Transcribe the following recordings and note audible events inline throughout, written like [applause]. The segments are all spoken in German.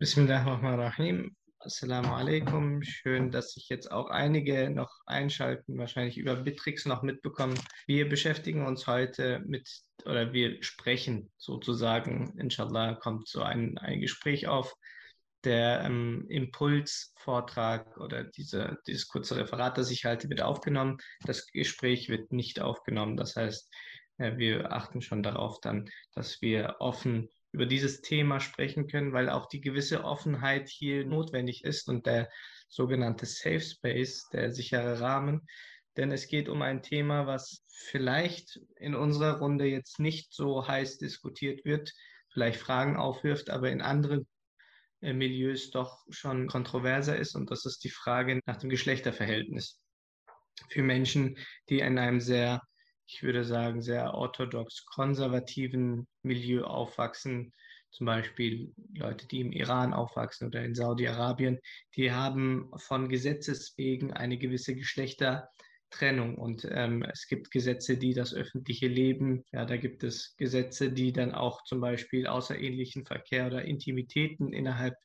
Bismillahirrahmanirrahim. Assalamu alaikum. Schön, dass sich jetzt auch einige noch einschalten, wahrscheinlich über Bitrix noch mitbekommen. Wir beschäftigen uns heute mit, oder wir sprechen sozusagen, inshallah kommt so ein, ein Gespräch auf. Der ähm, Impulsvortrag oder diese, dieses kurze Referat, das ich halte, wird aufgenommen. Das Gespräch wird nicht aufgenommen. Das heißt, äh, wir achten schon darauf dann, dass wir offen über dieses Thema sprechen können, weil auch die gewisse Offenheit hier notwendig ist und der sogenannte Safe Space, der sichere Rahmen. Denn es geht um ein Thema, was vielleicht in unserer Runde jetzt nicht so heiß diskutiert wird, vielleicht Fragen aufwirft, aber in anderen äh, Milieus doch schon kontroverser ist. Und das ist die Frage nach dem Geschlechterverhältnis. Für Menschen, die in einem sehr ich würde sagen, sehr orthodox konservativen Milieu aufwachsen, zum Beispiel Leute, die im Iran aufwachsen oder in Saudi-Arabien, die haben von Gesetzes wegen eine gewisse Geschlechtertrennung. Und ähm, es gibt Gesetze, die das öffentliche Leben, ja, da gibt es Gesetze, die dann auch zum Beispiel außerähnlichen Verkehr oder Intimitäten innerhalb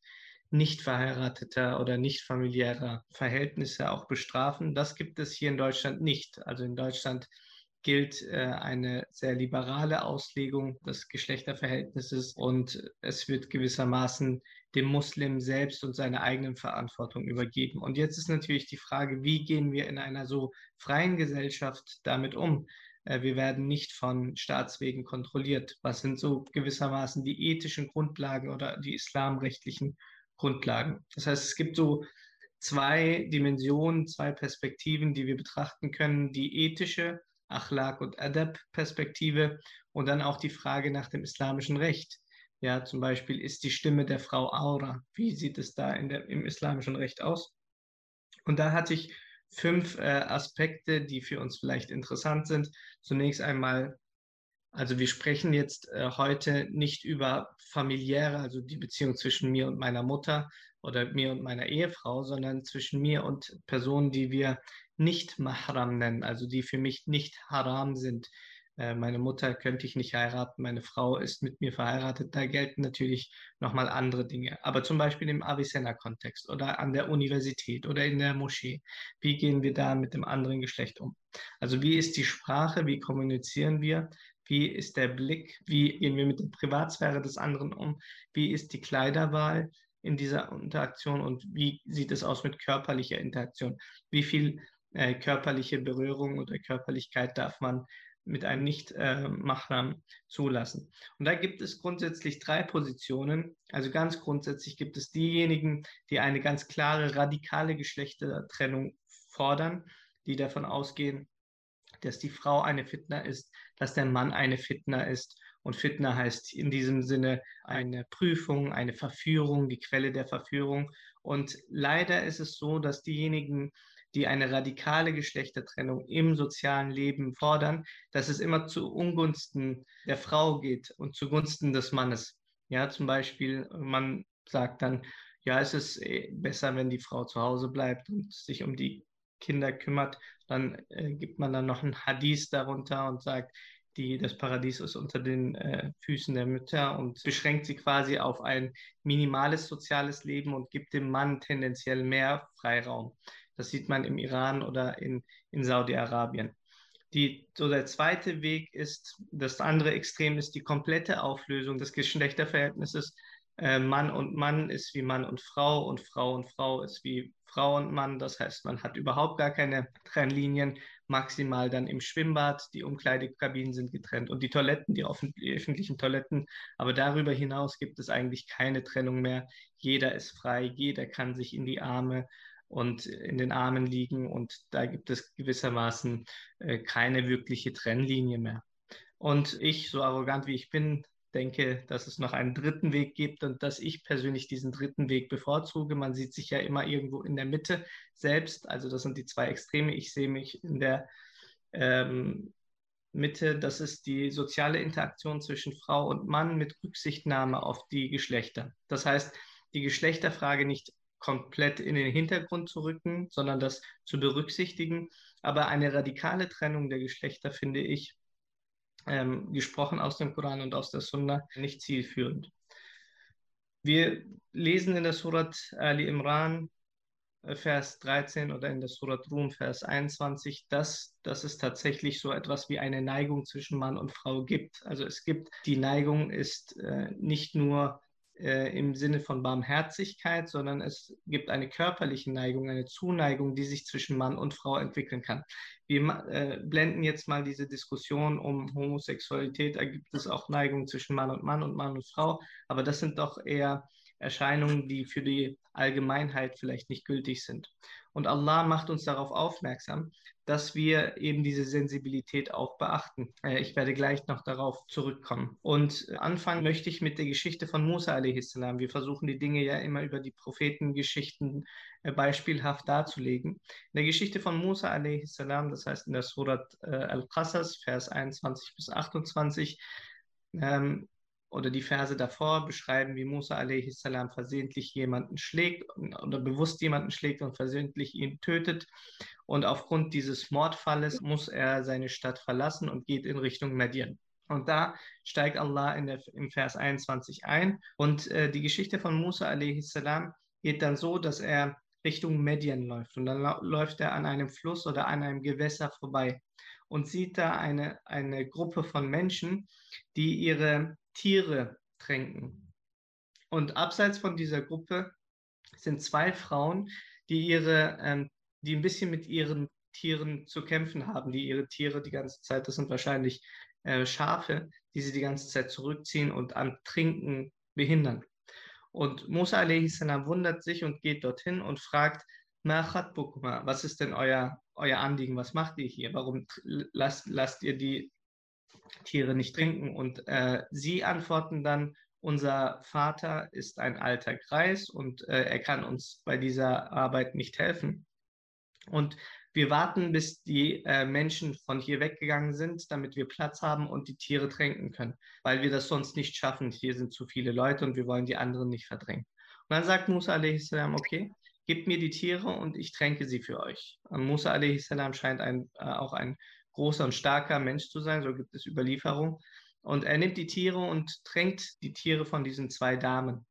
nicht verheirateter oder nicht familiärer Verhältnisse auch bestrafen. Das gibt es hier in Deutschland nicht. Also in Deutschland gilt äh, eine sehr liberale Auslegung des Geschlechterverhältnisses und es wird gewissermaßen dem Muslim selbst und seiner eigenen Verantwortung übergeben. Und jetzt ist natürlich die Frage, wie gehen wir in einer so freien Gesellschaft damit um? Äh, wir werden nicht von Staatswegen kontrolliert. Was sind so gewissermaßen die ethischen Grundlagen oder die islamrechtlichen Grundlagen? Das heißt, es gibt so zwei Dimensionen, zwei Perspektiven, die wir betrachten können. Die ethische Achlaq und Adab-Perspektive und dann auch die Frage nach dem islamischen Recht. Ja, zum Beispiel ist die Stimme der Frau Aura. Wie sieht es da der, im islamischen Recht aus? Und da hatte ich fünf äh, Aspekte, die für uns vielleicht interessant sind. Zunächst einmal, also wir sprechen jetzt äh, heute nicht über familiäre, also die Beziehung zwischen mir und meiner Mutter oder mir und meiner Ehefrau, sondern zwischen mir und Personen, die wir nicht Mahram nennen, also die für mich nicht haram sind. Äh, meine Mutter könnte ich nicht heiraten, meine Frau ist mit mir verheiratet. Da gelten natürlich nochmal andere Dinge. Aber zum Beispiel im Avicenna-Kontext oder an der Universität oder in der Moschee. Wie gehen wir da mit dem anderen Geschlecht um? Also wie ist die Sprache? Wie kommunizieren wir? Wie ist der Blick? Wie gehen wir mit der Privatsphäre des anderen um? Wie ist die Kleiderwahl? in dieser Interaktion und wie sieht es aus mit körperlicher Interaktion? Wie viel äh, körperliche Berührung oder Körperlichkeit darf man mit einem Nicht-Mahram äh, zulassen. Und da gibt es grundsätzlich drei Positionen. Also ganz grundsätzlich gibt es diejenigen, die eine ganz klare radikale Geschlechtertrennung fordern, die davon ausgehen, dass die Frau eine Fitna ist, dass der Mann eine Fitna ist. Und Fitna heißt in diesem Sinne eine Prüfung, eine Verführung, die Quelle der Verführung. Und leider ist es so, dass diejenigen, die eine radikale Geschlechtertrennung im sozialen Leben fordern, dass es immer zu Ungunsten der Frau geht und zugunsten des Mannes. Ja, zum Beispiel, man sagt dann, ja, es ist äh, besser, wenn die Frau zu Hause bleibt und sich um die Kinder kümmert. Dann äh, gibt man dann noch ein Hadith darunter und sagt, die, das Paradies ist unter den äh, Füßen der Mütter und beschränkt sie quasi auf ein minimales soziales Leben und gibt dem Mann tendenziell mehr Freiraum. Das sieht man im Iran oder in, in Saudi-Arabien. So der zweite Weg ist, das andere Extrem ist die komplette Auflösung des Geschlechterverhältnisses. Äh, Mann und Mann ist wie Mann und Frau und Frau und Frau ist wie Frau und Mann. Das heißt, man hat überhaupt gar keine Trennlinien, maximal dann im Schwimmbad. Die Umkleidekabinen sind getrennt und die Toiletten, die öffentlichen Toiletten. Aber darüber hinaus gibt es eigentlich keine Trennung mehr. Jeder ist frei, jeder kann sich in die Arme und in den Armen liegen und da gibt es gewissermaßen äh, keine wirkliche Trennlinie mehr. Und ich, so arrogant wie ich bin, denke, dass es noch einen dritten Weg gibt und dass ich persönlich diesen dritten Weg bevorzuge. Man sieht sich ja immer irgendwo in der Mitte selbst. Also das sind die zwei Extreme. Ich sehe mich in der ähm, Mitte. Das ist die soziale Interaktion zwischen Frau und Mann mit Rücksichtnahme auf die Geschlechter. Das heißt, die Geschlechterfrage nicht komplett in den Hintergrund zu rücken, sondern das zu berücksichtigen. Aber eine radikale Trennung der Geschlechter finde ich, ähm, gesprochen aus dem Koran und aus der Sunna, nicht zielführend. Wir lesen in der Surat Ali Imran, äh, Vers 13 oder in der Surat Rum, Vers 21, dass, dass es tatsächlich so etwas wie eine Neigung zwischen Mann und Frau gibt. Also es gibt, die Neigung ist äh, nicht nur äh, im Sinne von Barmherzigkeit, sondern es gibt eine körperliche Neigung, eine Zuneigung, die sich zwischen Mann und Frau entwickeln kann. Wir äh, blenden jetzt mal diese Diskussion um Homosexualität, da gibt es auch Neigungen zwischen Mann und Mann und Mann und Frau, aber das sind doch eher Erscheinungen, die für die Allgemeinheit vielleicht nicht gültig sind. Und Allah macht uns darauf aufmerksam, dass wir eben diese Sensibilität auch beachten. Äh, ich werde gleich noch darauf zurückkommen. Und anfangen möchte ich mit der Geschichte von Musa a.s. Wir versuchen die Dinge ja immer über die Prophetengeschichten äh, beispielhaft darzulegen. In der Geschichte von Musa a.s., das heißt in der Surat äh, Al-Qasas, Vers 21 bis 28, ähm, oder die Verse davor beschreiben, wie Musa a.s. versehentlich jemanden schlägt oder bewusst jemanden schlägt und versehentlich ihn tötet. Und aufgrund dieses Mordfalles muss er seine Stadt verlassen und geht in Richtung Median. Und da steigt Allah in der, im Vers 21 ein. Und äh, die Geschichte von Musa a.s. geht dann so, dass er Richtung Median läuft. Und dann läuft er an einem Fluss oder an einem Gewässer vorbei und sieht da eine, eine Gruppe von Menschen, die ihre Tiere tränken. Und abseits von dieser Gruppe sind zwei Frauen, die ihre, ähm, die ein bisschen mit ihren Tieren zu kämpfen haben, die ihre Tiere die ganze Zeit, das sind wahrscheinlich äh, Schafe, die sie die ganze Zeit zurückziehen und am Trinken behindern. Und Musa a.s. wundert sich und geht dorthin und fragt, was ist denn euer, euer Anliegen? Was macht ihr hier? Warum lasst, lasst ihr die Tiere nicht trinken. Und äh, sie antworten dann, unser Vater ist ein alter Kreis und äh, er kann uns bei dieser Arbeit nicht helfen. Und wir warten, bis die äh, Menschen von hier weggegangen sind, damit wir Platz haben und die Tiere tränken können, weil wir das sonst nicht schaffen. Hier sind zu viele Leute und wir wollen die anderen nicht verdrängen. Und dann sagt Musa a.s., okay, gebt mir die Tiere und ich tränke sie für euch. Und Musa a.s. scheint ein, äh, auch ein großer und starker Mensch zu sein, so gibt es Überlieferung. Und er nimmt die Tiere und tränkt die Tiere von diesen zwei Damen.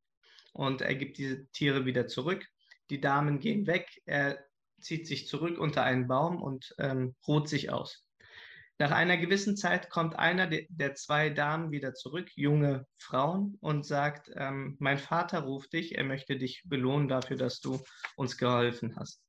Und er gibt diese Tiere wieder zurück. Die Damen gehen weg, er zieht sich zurück unter einen Baum und ähm, ruht sich aus. Nach einer gewissen Zeit kommt einer de der zwei Damen wieder zurück, junge Frauen, und sagt, ähm, mein Vater ruft dich, er möchte dich belohnen dafür, dass du uns geholfen hast.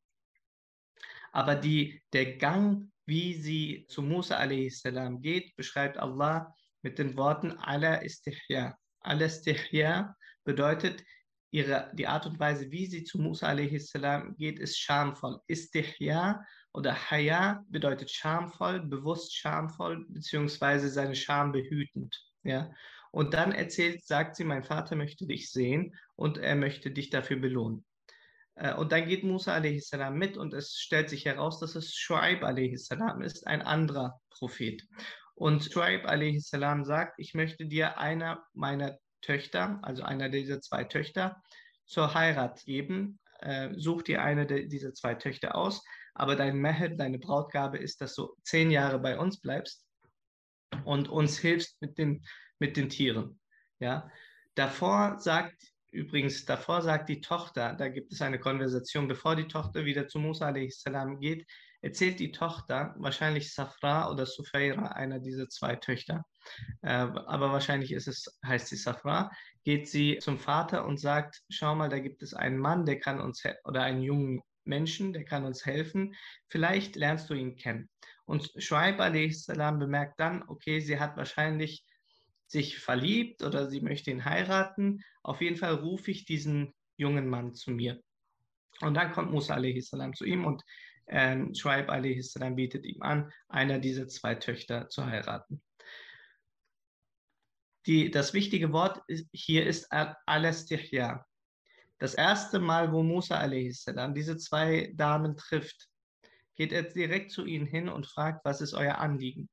Aber die, der Gang wie sie zu Musa a.s. geht, beschreibt Allah mit den Worten ala istihya. Ala istihya bedeutet, ihre, die Art und Weise, wie sie zu Musa a.s. geht, ist schamvoll. Istihya oder Haya bedeutet schamvoll, bewusst schamvoll, beziehungsweise seine Scham behütend. Ja? Und dann erzählt, sagt sie, mein Vater möchte dich sehen und er möchte dich dafür belohnen. Äh, und dann geht Musa a.s. mit und es stellt sich heraus, dass es Shuaib a.s. ist, ein anderer Prophet. Und Shuaib a.s. sagt, ich möchte dir einer meiner Töchter, also einer dieser zwei Töchter, zur Heirat geben. Äh, such dir eine dieser zwei Töchter aus, aber dein Mehed, deine Brautgabe ist, dass du zehn Jahre bei uns bleibst und uns hilfst mit den, mit den Tieren. Ja? Davor sagt Übrigens, davor sagt die Tochter, da gibt es eine Konversation, bevor die Tochter wieder zu Musa a.s. geht, erzählt die Tochter, wahrscheinlich Safra oder Sufeira, einer dieser zwei Töchter, äh, aber wahrscheinlich ist es, heißt sie Safra, geht sie zum Vater und sagt, schau mal, da gibt es einen Mann, der kann uns, oder einen jungen Menschen, der kann uns helfen, vielleicht lernst du ihn kennen. Und Shuaib a.s. bemerkt dann, okay, sie hat wahrscheinlich sich verliebt oder sie möchte ihn heiraten. Auf jeden Fall rufe ich diesen jungen Mann zu mir. Und dann kommt Musa a.s. zu ihm und ähm, Shuaib a.s. bietet ihm an, einer dieser zwei Töchter zu heiraten. Die, das wichtige Wort ist, hier ist al-Istihya. Das erste Mal, wo Musa a.s. diese zwei Damen trifft, geht er direkt zu ihnen hin und fragt, was ist euer Anliegen?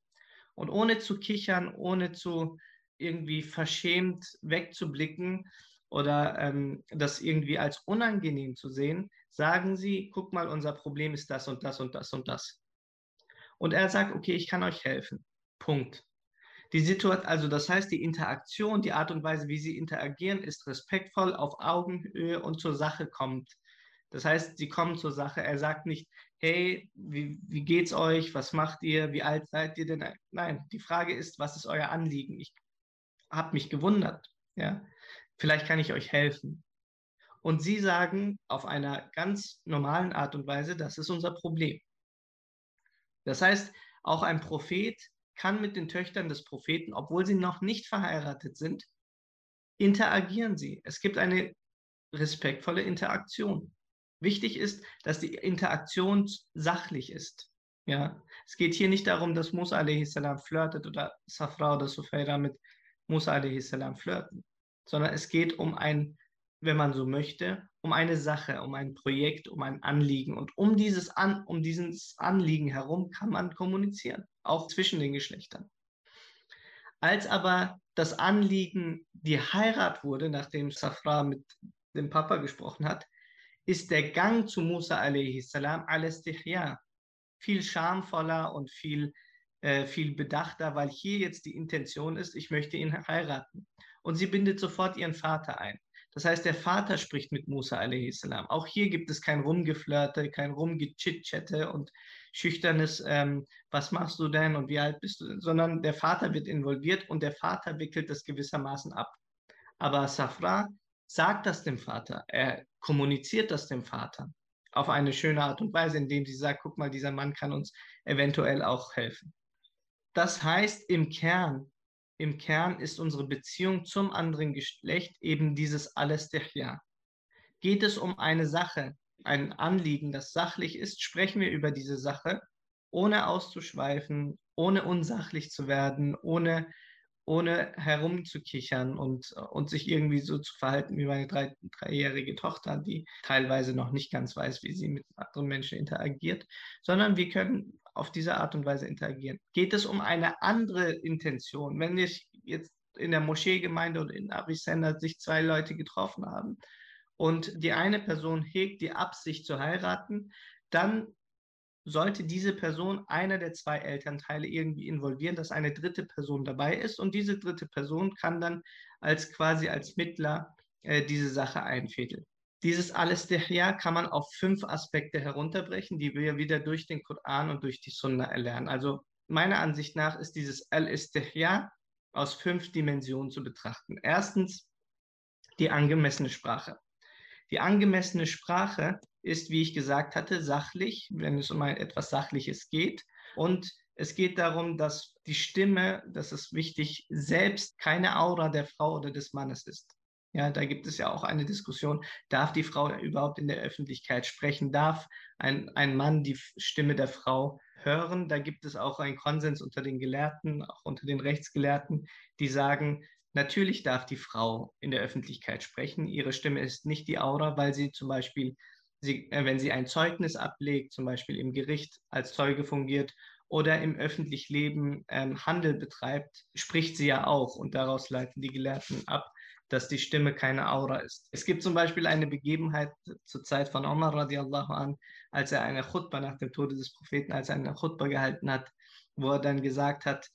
Und ohne zu kichern, ohne zu irgendwie verschämt wegzublicken oder ähm, das irgendwie als unangenehm zu sehen, sagen sie, guck mal, unser Problem ist das und das und das und das. Und er sagt, okay, ich kann euch helfen. Punkt. Die Situation, also das heißt, die Interaktion, die Art und Weise, wie sie interagieren, ist respektvoll, auf Augenhöhe und zur Sache kommt. Das heißt, sie kommen zur Sache. Er sagt nicht, hey, wie, wie geht's euch? Was macht ihr? Wie alt seid ihr denn? Nein, die Frage ist, was ist euer Anliegen? Ich habe mich gewundert. Ja, vielleicht kann ich euch helfen. Und sie sagen auf einer ganz normalen Art und Weise, das ist unser Problem. Das heißt, auch ein Prophet kann mit den Töchtern des Propheten, obwohl sie noch nicht verheiratet sind, interagieren sie. Es gibt eine respektvolle Interaktion. Wichtig ist, dass die Interaktion sachlich ist. Ja, es geht hier nicht darum, dass Musa a.s. flirtet oder Safra oder Sufayra mit Musa a.s. flirten, sondern es geht um ein, wenn man so möchte, um eine Sache, um ein Projekt, um ein Anliegen. Und um dieses, An, um dieses Anliegen herum kann man kommunizieren, auch zwischen den Geschlechtern. Als aber das Anliegen die Heirat wurde, nachdem Safra mit dem Papa gesprochen hat, ist der Gang zu Musa a.s. al-Istihya viel schamvoller und viel, äh, viel bedachter, weil hier jetzt die Intention ist, ich möchte ihn heiraten. Und sie bindet sofort ihren Vater ein. Das heißt, der Vater spricht mit Musa a.s. Auch hier gibt es kein Rumgeflirte, kein Rumgechitchatte und schüchternes, ähm, was machst du denn und wie alt bist du, sondern der Vater wird involviert und der Vater wickelt das gewissermaßen ab. Aber Safra sagt das dem Vater, er kommuniziert das dem Vater auf eine schöne Art und Weise, indem sie sagt, guck mal, dieser Mann kann uns eventuell auch helfen. Das heißt, im Kern im Kern ist unsere Beziehung zum anderen Geschlecht eben dieses Alestechja. Geht es um eine Sache, ein Anliegen, das sachlich ist, sprechen wir über diese Sache, ohne auszuschweifen, ohne unsachlich zu werden, ohne, ohne herumzukichern und, und sich irgendwie so zu verhalten wie meine drei, dreijährige Tochter, die teilweise noch nicht ganz weiß, wie sie mit anderen Menschen interagiert, sondern wir können auf diese Art und Weise interagieren. Geht es um eine andere Intention? Wenn ich jetzt in der Moscheegemeinde oder in Avicenna sich zwei Leute getroffen haben und die eine Person hegt die Absicht zu heiraten, dann sollte diese Person einer der zwei Elternteile irgendwie involvieren, dass eine dritte Person dabei ist und diese dritte Person kann dann als quasi als Mittler äh, diese Sache einfädeln. Dieses Al-Istihya kann man auf fünf Aspekte herunterbrechen, die wir wieder durch den Koran und durch die Sunna erlernen. Also meiner Ansicht nach ist dieses Al-Istihya aus fünf Dimensionen zu betrachten. Erstens die angemessene Sprache. Die angemessene Sprache ist, wie ich gesagt hatte, sachlich, wenn es um etwas Sachliches geht. Und es geht darum, dass die Stimme, das ist wichtig, selbst keine Aura der Frau oder des Mannes ist. Ja, da gibt es ja auch eine Diskussion, darf die Frau überhaupt in der Öffentlichkeit sprechen? Darf ein, ein Mann die Stimme der Frau hören? Da gibt es auch einen Konsens unter den Gelehrten, auch unter den Rechtsgelehrten, die sagen, natürlich darf die Frau in der Öffentlichkeit sprechen. Ihre Stimme ist nicht die Aura, weil sie zum Beispiel, sie, äh, wenn sie ein Zeugnis ablegt, zum Beispiel im Gericht als Zeuge fungiert oder im öffentlichen Leben ähm, Handel betreibt, spricht sie ja auch und daraus leiten die Gelehrten ab, dass die Stimme keine Aura ist. Es gibt zum Beispiel eine Begebenheit zur Zeit von Omar radiallahu an, als er eine Chutba nach dem Tode des Propheten, als er eine Chutba gehalten hat, wo er dann gesagt hat,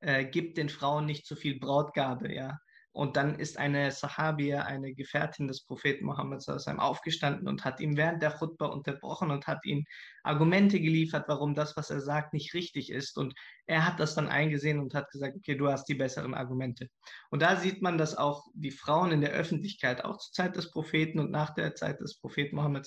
äh, gibt den Frauen nicht zu viel Brautgabe, ja. Und dann ist eine Sahabia, eine Gefährtin des Propheten Mohammed aufgestanden und hat ihn während der Chutba unterbrochen und hat ihm Argumente geliefert, warum das, was er sagt, nicht richtig ist. Und er hat das dann eingesehen und hat gesagt, okay, du hast die besseren Argumente. Und da sieht man, dass auch die Frauen in der Öffentlichkeit, auch zur Zeit des Propheten und nach der Zeit des Propheten Mohammed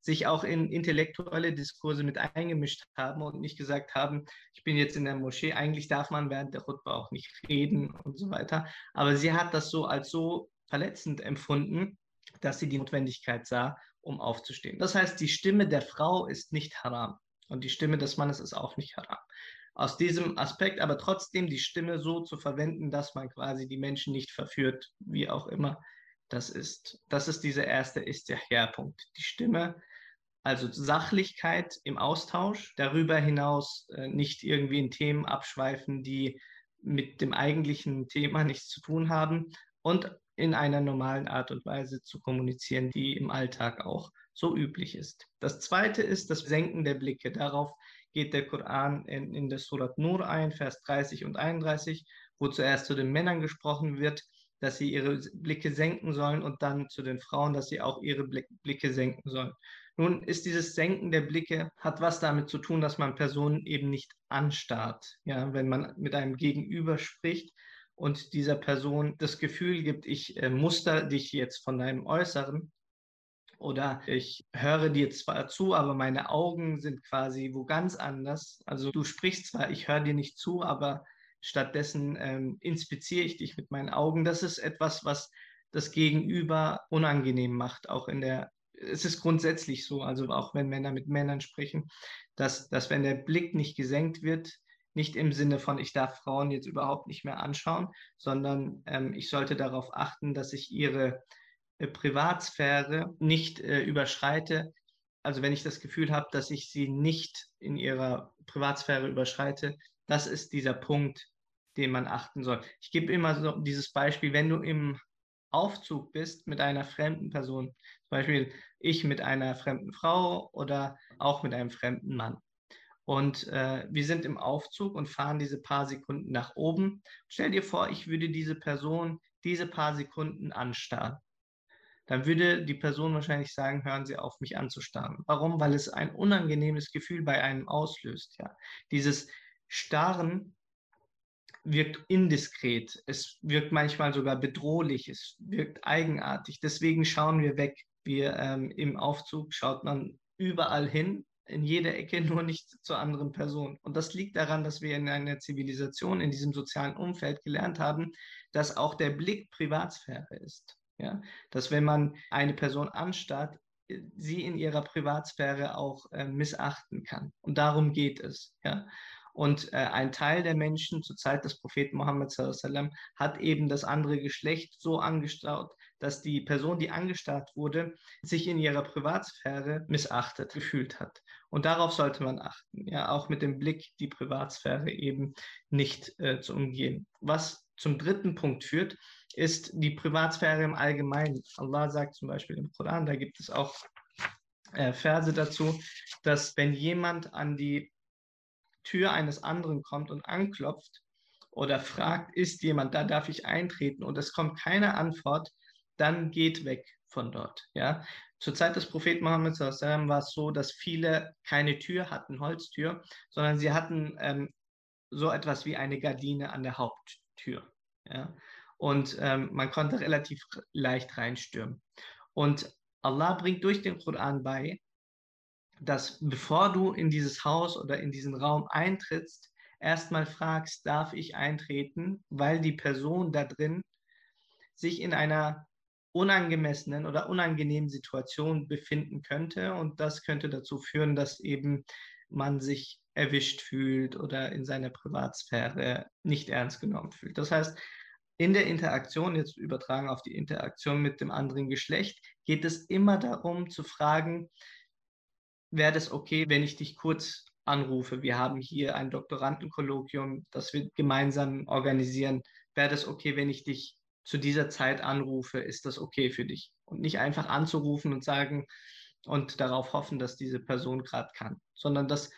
sich auch in intellektuelle Diskurse mit eingemischt haben und nicht gesagt haben, ich bin jetzt in der Moschee, eigentlich darf man während der Chutba auch nicht reden und so weiter. Aber sie hat das so als so verletzend empfunden, dass sie die Notwendigkeit sah, um aufzustehen. Das heißt, die Stimme der Frau ist nicht haram und die Stimme des Mannes ist auch nicht haram. Aus diesem Aspekt aber trotzdem die Stimme so zu verwenden, dass man quasi die Menschen nicht verführt, wie auch immer das ist. Das ist dieser erste Istihya-Punkt. Die Stimme, also Sachlichkeit im Austausch, darüber hinaus äh, nicht irgendwie in Themen abschweifen, die mit dem eigentlichen Thema nichts zu tun haben und in einer normalen Art und Weise zu kommunizieren, die im Alltag auch so üblich ist. Das zweite ist das Senken der Blicke. Darauf geht der Koran in, in der Surat Nur ein, Vers 30 und 31, wo zuerst zu den Männern gesprochen wird, dass sie ihre Blicke senken sollen und dann zu den Frauen, dass sie auch ihre Blicke senken sollen. Nun ist dieses Senken der Blicke, hat was damit zu tun, dass man Personen eben nicht anstarrt. Ja, wenn man mit einem Gegenüber spricht und dieser Person das Gefühl gibt, ich äh, muster dich jetzt von deinem Äußeren, oder ich höre dir zwar zu, aber meine Augen sind quasi wo ganz anders. Also du sprichst zwar, ich höre dir nicht zu, aber stattdessen ähm, inspiziere ich dich mit meinen Augen. Das ist etwas, was das Gegenüber unangenehm macht, auch in der es ist grundsätzlich so, also auch wenn Männer mit Männern sprechen, dass, dass wenn der Blick nicht gesenkt wird, nicht im Sinne von, ich darf Frauen jetzt überhaupt nicht mehr anschauen, sondern ähm, ich sollte darauf achten, dass ich ihre äh, Privatsphäre nicht äh, überschreite. Also wenn ich das Gefühl habe, dass ich sie nicht in ihrer Privatsphäre überschreite, das ist dieser Punkt, den man achten soll. Ich gebe immer so dieses Beispiel, wenn du im Aufzug bist mit einer fremden Person, Beispiel ich mit einer fremden Frau oder auch mit einem fremden Mann. Und äh, wir sind im Aufzug und fahren diese paar Sekunden nach oben. Stell dir vor, ich würde diese Person diese paar Sekunden anstarren. Dann würde die Person wahrscheinlich sagen, hören Sie auf, mich anzustarren. Warum? Weil es ein unangenehmes Gefühl bei einem auslöst. Ja? Dieses Starren wirkt indiskret, es wirkt manchmal sogar bedrohlich, es wirkt eigenartig. Deswegen schauen wir weg. Wir ähm, im Aufzug schaut man überall hin, in jede Ecke, [laughs] nur nicht zur anderen Person. Und das liegt daran, dass wir in einer Zivilisation, in diesem sozialen Umfeld gelernt haben, dass auch der Blick Privatsphäre ist. Ja? Dass wenn man eine Person anstarrt, sie in ihrer Privatsphäre auch äh, missachten kann. Und darum geht es. Ja? Und äh, ein Teil der Menschen zur Zeit des Propheten Mohammed sallam, hat eben das andere Geschlecht so angestaut, dass die Person, die angestarrt wurde, sich in ihrer Privatsphäre missachtet gefühlt hat. Und darauf sollte man achten, ja, auch mit dem Blick die Privatsphäre eben nicht äh, zu umgehen. Was zum dritten Punkt führt, ist die Privatsphäre im Allgemeinen. Allah sagt zum Beispiel im Koran, da gibt es auch äh, Verse dazu, dass wenn jemand an die Tür eines anderen kommt und anklopft oder fragt, ist jemand da, darf ich eintreten und es kommt keine Antwort, dann geht weg von dort. Ja? Zur Zeit des Propheten Mohammed war es so, dass viele keine Tür hatten, Holztür, sondern sie hatten ähm, so etwas wie eine Gardine an der Haupttür. Ja? Und ähm, man konnte relativ leicht reinstürmen. Und Allah bringt durch den Koran bei, dass bevor du in dieses Haus oder in diesen Raum eintrittst, erstmal fragst, darf ich eintreten, weil die Person da drin sich in einer unangemessenen oder unangenehmen Situation befinden könnte. Und das könnte dazu führen, dass eben man sich erwischt fühlt oder in seiner Privatsphäre nicht ernst genommen fühlt. Das heißt, in der Interaktion, jetzt übertragen auf die Interaktion mit dem anderen Geschlecht, geht es immer darum zu fragen, wäre das okay, wenn ich dich kurz anrufe? Wir haben hier ein Doktorandenkolloquium, das wir gemeinsam organisieren. Wäre das okay, wenn ich dich zu dieser Zeit anrufe? Ist das okay für dich? Und nicht einfach anzurufen und sagen und darauf hoffen, dass diese Person gerade kann, sondern dass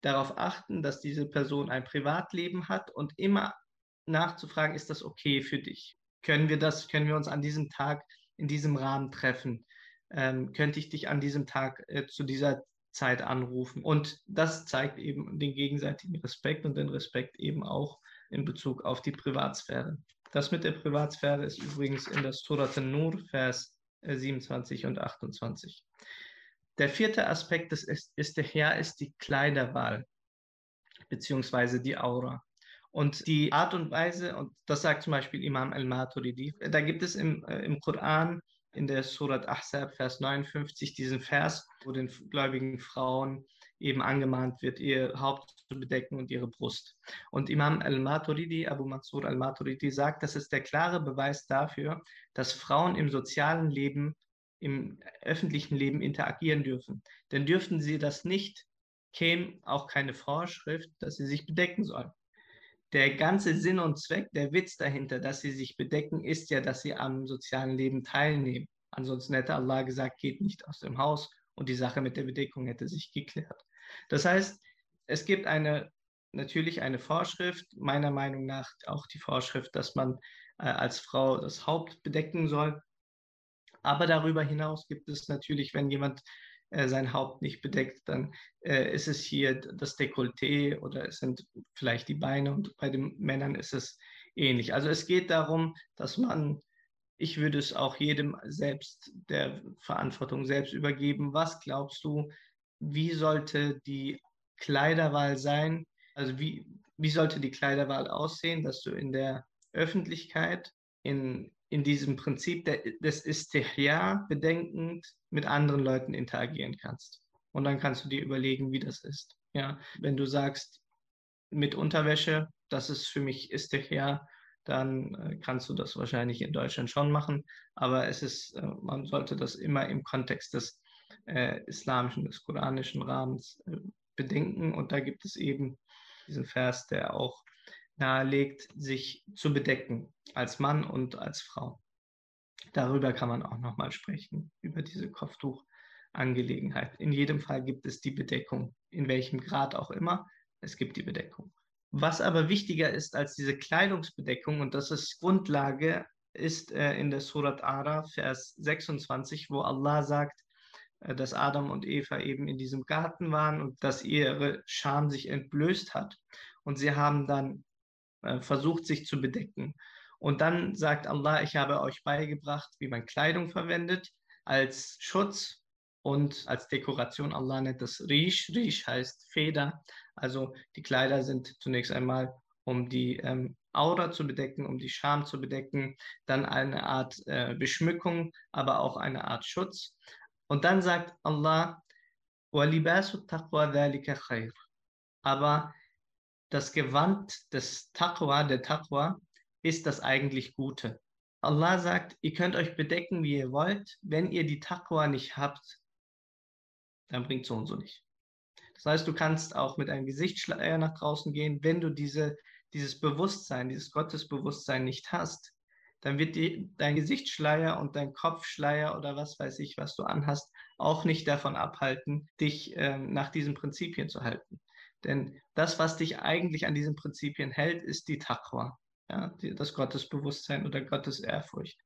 darauf achten, dass diese Person ein Privatleben hat und immer nachzufragen, ist das okay für dich? Können wir das, können wir uns an diesem Tag in diesem Rahmen treffen? Ähm, könnte ich dich an diesem Tag äh, zu dieser Zeit anrufen. Und das zeigt eben den gegenseitigen Respekt und den Respekt eben auch in Bezug auf die Privatsphäre. Das mit der Privatsphäre ist übrigens in der Surat Nur, Vers 27 äh, und 28. Der vierte Aspekt des ist, der Herr ist die Kleiderwahl beziehungsweise die Aura. Und die Art und Weise, und das sagt zum Beispiel Imam al-Maturidi, da gibt es im, äh, im Koran in der Surat Ahzab, Vers 59, diesen Vers, wo den gläubigen Frauen eben angemahnt wird, ihr Haupt zu bedecken und ihre Brust. Und Imam al-Maturidi, Abu Mansur al-Maturidi, sagt, das ist der klare Beweis dafür, dass Frauen im sozialen Leben, im öffentlichen Leben interagieren dürfen. Denn dürften sie das nicht, käme auch keine Vorschrift, dass sie sich bedecken sollen der ganze Sinn und Zweck, der Witz dahinter, dass sie sich bedecken, ist ja, dass sie am sozialen Leben teilnehmen. Ansonsten hätte Allah gesagt, geht nicht aus dem Haus und die Sache mit der Bedeckung hätte sich geklärt. Das heißt, es gibt eine natürlich eine Vorschrift, meiner Meinung nach auch die Vorschrift, dass man äh, als Frau das Haupt bedecken soll. Aber darüber hinaus gibt es natürlich, wenn jemand äh, sein Haupt nicht bedeckt, dann äh, ist es hier das Dekolleté oder es sind vielleicht die Beine und bei den Männern ist es ähnlich. Also es geht darum, dass man, ich würde es auch jedem selbst der Verantwortung selbst übergeben. Was glaubst du, wie sollte die Kleiderwahl sein? Also wie, wie sollte die Kleiderwahl aussehen, dass du in der Öffentlichkeit in, in diesem Prinzip der, des Istihya bedenkend mit anderen Leuten interagieren kannst. Und dann kannst du dir überlegen, wie das ist. Ja, wenn du sagst, mit Unterwäsche, das ist für mich Istihya, dann äh, kannst du das wahrscheinlich in Deutschland schon machen. Aber es ist, äh, man sollte das immer im Kontext des äh, islamischen, des koranischen Rahmens äh, bedenken. Und da gibt es eben diesen Vers, der auch nahelegt, sich zu bedecken als Mann und als Frau. Darüber kann man auch nochmal sprechen, über diese Kopftuchangelegenheit. In jedem Fall gibt es die Bedeckung, in welchem Grad auch immer. Es gibt die Bedeckung. Was aber wichtiger ist als diese Kleidungsbedeckung, und das ist Grundlage, ist äh, in der Surat Ara, Vers 26, wo Allah sagt, äh, dass Adam und Eva eben in diesem Garten waren und dass ihre Scham sich entblößt hat. Und sie haben dann äh, versucht, sich zu bedecken. Und dann sagt Allah, ich habe euch beigebracht, wie man Kleidung verwendet als Schutz und als Dekoration. Allah nennt das Rish. Rish heißt Feder. Also die Kleider sind zunächst einmal, um die ähm, Aura zu bedecken, um die Scham zu bedecken, dann eine Art äh, Beschmückung, aber auch eine Art Schutz. Und dann sagt Allah, aber das Gewand des Taqwa, der Taqwa, ist das eigentlich Gute. Allah sagt, ihr könnt euch bedecken, wie ihr wollt. Wenn ihr die Taqwa nicht habt, dann bringt so und so nicht. Das heißt, du kannst auch mit einem Gesichtsschleier nach draußen gehen. Wenn du diese, dieses Bewusstsein, dieses Gottesbewusstsein nicht hast, dann wird die, dein Gesichtsschleier und dein Kopfschleier oder was weiß ich, was du anhast, auch nicht davon abhalten, dich ähm, nach diesen Prinzipien zu halten. Denn das, was dich eigentlich an diesen Prinzipien hält, ist die Taqwa, ja, die, das Gottesbewusstsein oder Gottesehrfurcht.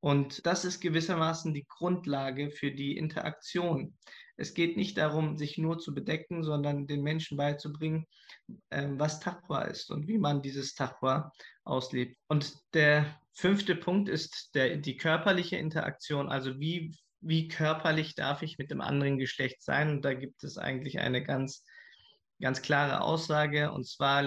Und das ist gewissermaßen die Grundlage für die Interaktion. Es geht nicht darum, sich nur zu bedecken, sondern den Menschen beizubringen, ähm, was Taqwa ist und wie man dieses Taqwa auslebt. Und der fünfte Punkt ist der, die körperliche Interaktion, also wie, wie körperlich darf ich mit dem anderen Geschlecht sein. Und da gibt es eigentlich eine ganz ganz klare Aussage, und zwar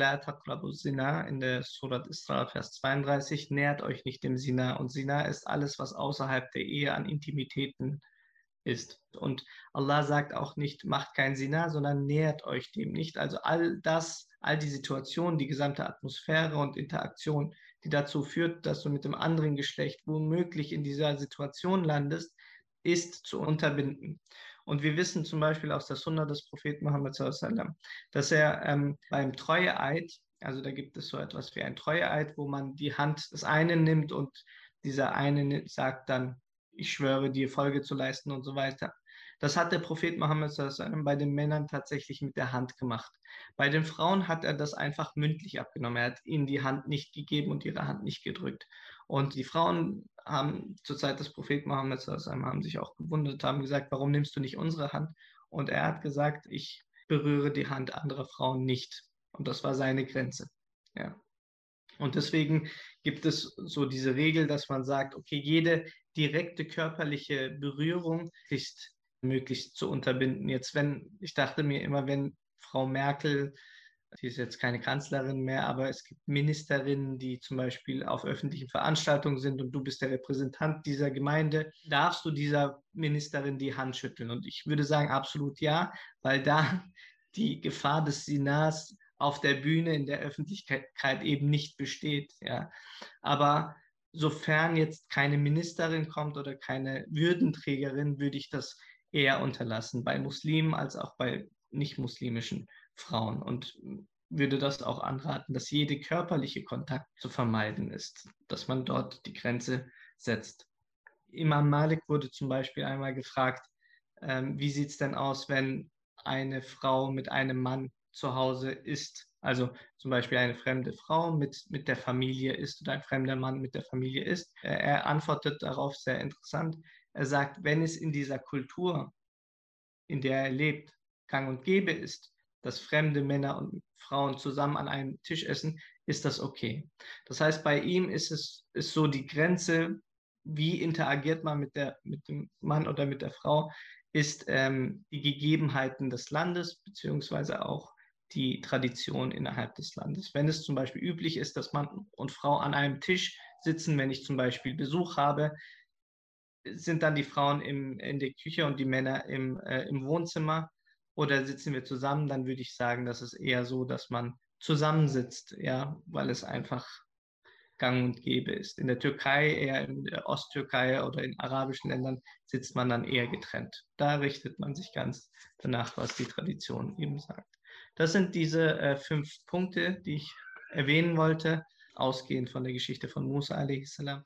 Sina in der Surat Isra, Vers 32, nähert euch nicht dem Sina. Und Sina ist alles, was außerhalb der Ehe an Intimitäten ist. Und Allah sagt auch nicht, macht kein Sina, sondern nähert euch dem nicht. Also all das, all die Situationen, die gesamte Atmosphäre und Interaktion, die dazu führt, dass du mit dem anderen Geschlecht womöglich in dieser Situation landest, ist zu unterbinden. Und wir wissen zum Beispiel aus der Sunna des Propheten Muhammad, dass er ähm, beim Treueeid, also da gibt es so etwas wie ein Treueeid, wo man die Hand des einen nimmt und dieser eine sagt dann, ich schwöre dir Folge zu leisten und so weiter. Das hat der Prophet Mohammed bei den Männern tatsächlich mit der Hand gemacht. Bei den Frauen hat er das einfach mündlich abgenommen. Er hat ihnen die Hand nicht gegeben und ihre Hand nicht gedrückt. Und die Frauen haben zur Zeit des Propheten Mohammed haben sich auch gewundert, haben gesagt, warum nimmst du nicht unsere Hand? Und er hat gesagt, ich berühre die Hand anderer Frauen nicht. Und das war seine Grenze. Ja. Und deswegen gibt es so diese Regel, dass man sagt, okay, jede direkte körperliche Berührung ist möglichst zu unterbinden. Jetzt, wenn, ich dachte mir immer, wenn Frau Merkel, sie ist jetzt keine Kanzlerin mehr, aber es gibt Ministerinnen, die zum Beispiel auf öffentlichen Veranstaltungen sind und du bist der Repräsentant dieser Gemeinde, darfst du dieser Ministerin die Hand schütteln? Und ich würde sagen, absolut ja, weil da [laughs] die Gefahr des Sinats auf der Bühne in der Öffentlichkeit eben nicht besteht. Ja. Aber sofern jetzt keine Ministerin kommt oder keine Würdenträgerin, würde ich das eher unterlassen, bei Muslimen als auch bei nicht-muslimischen Frauen. Und würde das auch anraten, dass jede körperliche Kontakt zu vermeiden ist, dass man dort die Grenze setzt. Imam Malik wurde zum Beispiel einmal gefragt, ähm, wie sieht es denn aus, wenn eine Frau mit einem Mann zu Hause ist. Also zum Beispiel eine fremde Frau mit, mit der Familie ist oder ein fremder Mann mit der Familie ist. Er antwortet darauf sehr interessant. Er sagt, wenn es in dieser Kultur, in der er lebt, gang und gäbe ist, dass fremde Männer und Frauen zusammen an einem Tisch essen, ist das okay. Das heißt, bei ihm ist es ist so die Grenze, wie interagiert man mit, der, mit dem Mann oder mit der Frau, ist ähm, die Gegebenheiten des Landes beziehungsweise auch die Tradition innerhalb des Landes. Wenn es zum Beispiel üblich ist, dass Mann und Frau an einem Tisch sitzen, wenn ich zum Beispiel Besuch habe, sind dann die Frauen im, in der Küche und die Männer im, äh, im Wohnzimmer oder sitzen wir zusammen, dann würde ich sagen, das ist eher so, dass man zusammensitzt, ja, weil es einfach gang und gäbe ist. In der Türkei, eher in der Osttürkei oder in arabischen Ländern sitzt man dann eher getrennt. Da richtet man sich ganz danach, was die Tradition eben sagt. Das sind diese äh, fünf Punkte, die ich erwähnen wollte, ausgehend von der Geschichte von Musa a.s.